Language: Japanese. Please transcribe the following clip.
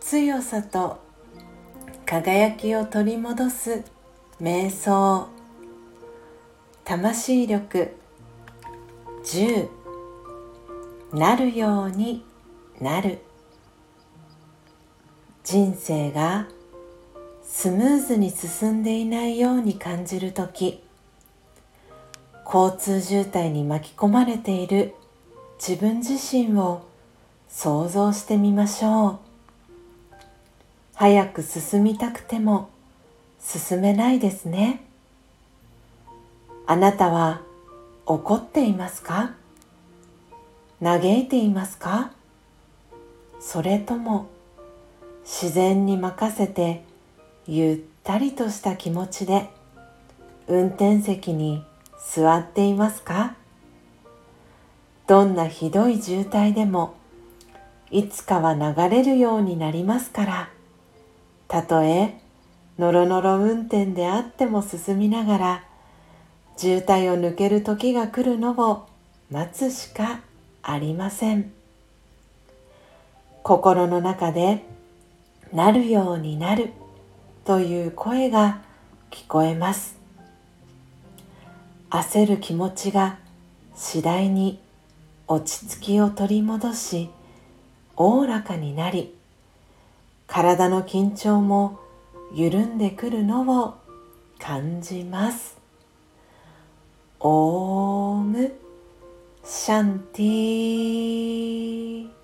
強さと輝きを取り戻す瞑想。魂力10なるようになる。人生がスムーズに進んでいないように感じる時。交通渋滞に巻き込まれている自分自身を想像してみましょう。早く進みたくても進めないですね。あなたは怒っていますか？嘆いていますか？それとも自然に任せてゆったりとした気持ちで運転席に座っていますか？どんなひどい渋滞でもいつかは流れるようになりますから。たとえのろのろ運転であっても進みながら渋滞を抜ける時が来るのを待つしかありません。心の中でなるようになるという声が聞こえます。焦る気持ちが次第に落ち着きを取り戻しおおらかになり体の緊張も緩んでくるのを感じます。オームシャンティー。